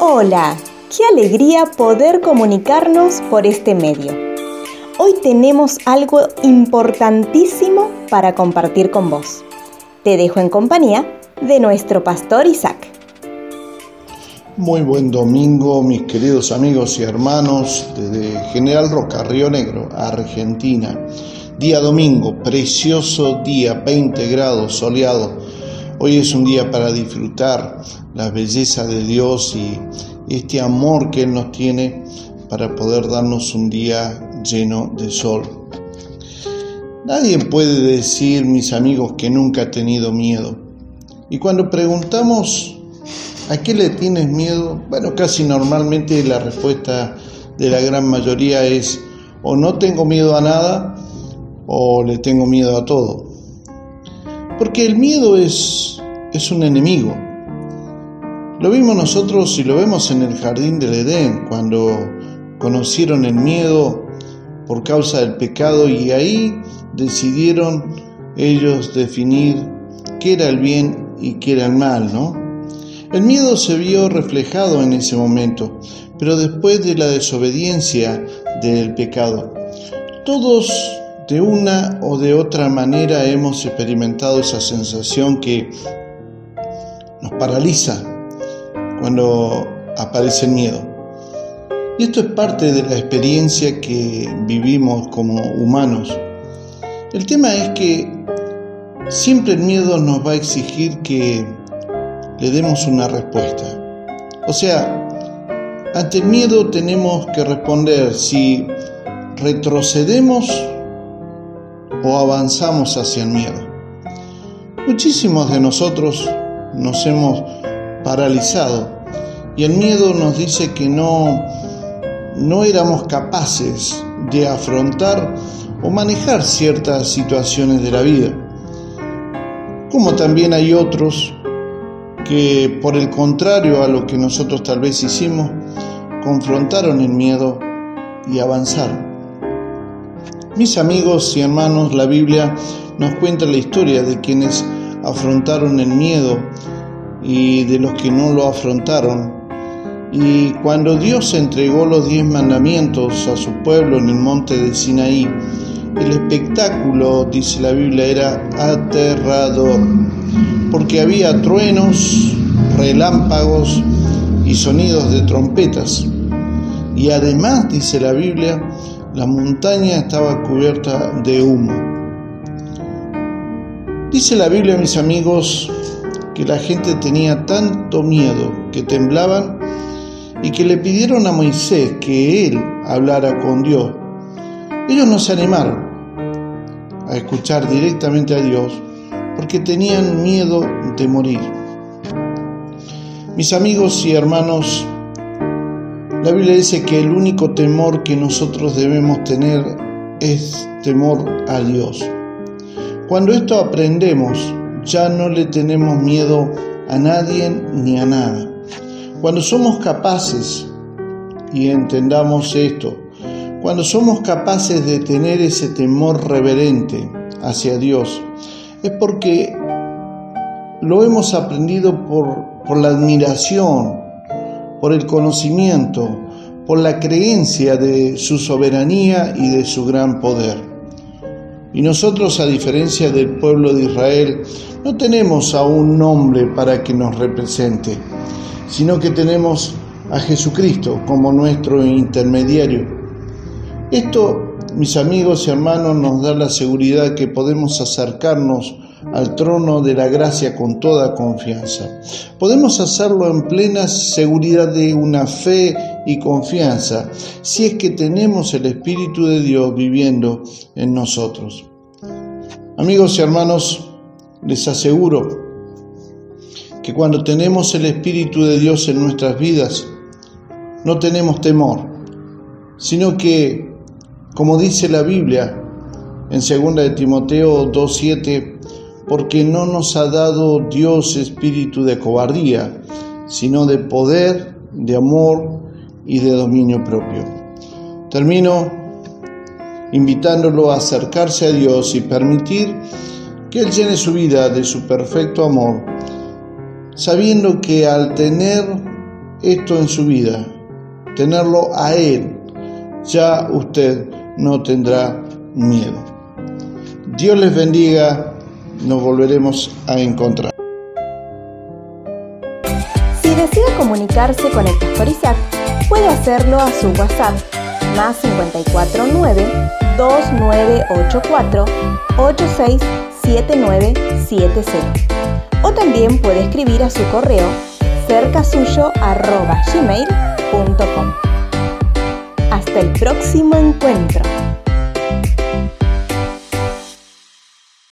Hola, qué alegría poder comunicarnos por este medio. Hoy tenemos algo importantísimo para compartir con vos. Te dejo en compañía de nuestro pastor Isaac. Muy buen domingo, mis queridos amigos y hermanos desde General Roca, Río Negro, Argentina. Día domingo, precioso día, 20 grados, soleado. Hoy es un día para disfrutar la belleza de Dios y este amor que Él nos tiene para poder darnos un día lleno de sol. Nadie puede decir, mis amigos, que nunca ha tenido miedo. Y cuando preguntamos, ¿a qué le tienes miedo? Bueno, casi normalmente la respuesta de la gran mayoría es o no tengo miedo a nada o le tengo miedo a todo. Porque el miedo es, es un enemigo. Lo vimos nosotros y lo vemos en el jardín del Edén, cuando conocieron el miedo por causa del pecado y ahí decidieron ellos definir qué era el bien y qué era el mal, ¿no? El miedo se vio reflejado en ese momento, pero después de la desobediencia del pecado. Todos de una o de otra manera hemos experimentado esa sensación que nos paraliza cuando aparece el miedo. Y esto es parte de la experiencia que vivimos como humanos. El tema es que siempre el miedo nos va a exigir que le demos una respuesta. O sea, ante el miedo tenemos que responder si retrocedemos o avanzamos hacia el miedo. Muchísimos de nosotros nos hemos paralizado y el miedo nos dice que no no éramos capaces de afrontar o manejar ciertas situaciones de la vida. Como también hay otros que por el contrario a lo que nosotros tal vez hicimos, confrontaron el miedo y avanzaron. Mis amigos y hermanos, la Biblia nos cuenta la historia de quienes afrontaron el miedo y de los que no lo afrontaron. Y cuando Dios entregó los diez mandamientos a su pueblo en el monte de Sinaí, el espectáculo, dice la Biblia, era aterrador, porque había truenos, relámpagos y sonidos de trompetas. Y además, dice la Biblia, la montaña estaba cubierta de humo. Dice la Biblia, mis amigos, que la gente tenía tanto miedo que temblaban y que le pidieron a Moisés que él hablara con Dios. Ellos no se animaron a escuchar directamente a Dios porque tenían miedo de morir. Mis amigos y hermanos, la Biblia dice que el único temor que nosotros debemos tener es temor a Dios. Cuando esto aprendemos, ya no le tenemos miedo a nadie ni a nada. Cuando somos capaces, y entendamos esto, cuando somos capaces de tener ese temor reverente hacia Dios, es porque lo hemos aprendido por, por la admiración, por el conocimiento, por la creencia de su soberanía y de su gran poder. Y nosotros, a diferencia del pueblo de Israel, no tenemos a un nombre para que nos represente, sino que tenemos a Jesucristo como nuestro intermediario. Esto, mis amigos y hermanos, nos da la seguridad que podemos acercarnos al trono de la gracia con toda confianza. Podemos hacerlo en plena seguridad de una fe y confianza si es que tenemos el Espíritu de Dios viviendo en nosotros. Amigos y hermanos, les aseguro que cuando tenemos el Espíritu de Dios en nuestras vidas, no tenemos temor, sino que, como dice la Biblia en 2 de Timoteo 2.7, porque no nos ha dado Dios espíritu de cobardía, sino de poder, de amor y de dominio propio. Termino invitándolo a acercarse a Dios y permitir que Él llene su vida de su perfecto amor, sabiendo que al tener esto en su vida, tenerlo a Él, ya usted no tendrá miedo. Dios les bendiga, nos volveremos a encontrar. Si desea comunicarse con el pastor Isaac, puede hacerlo a su WhatsApp más 549 2984 867970 o también puede escribir a su correo cercasuyo.gmail.com Hasta el próximo encuentro.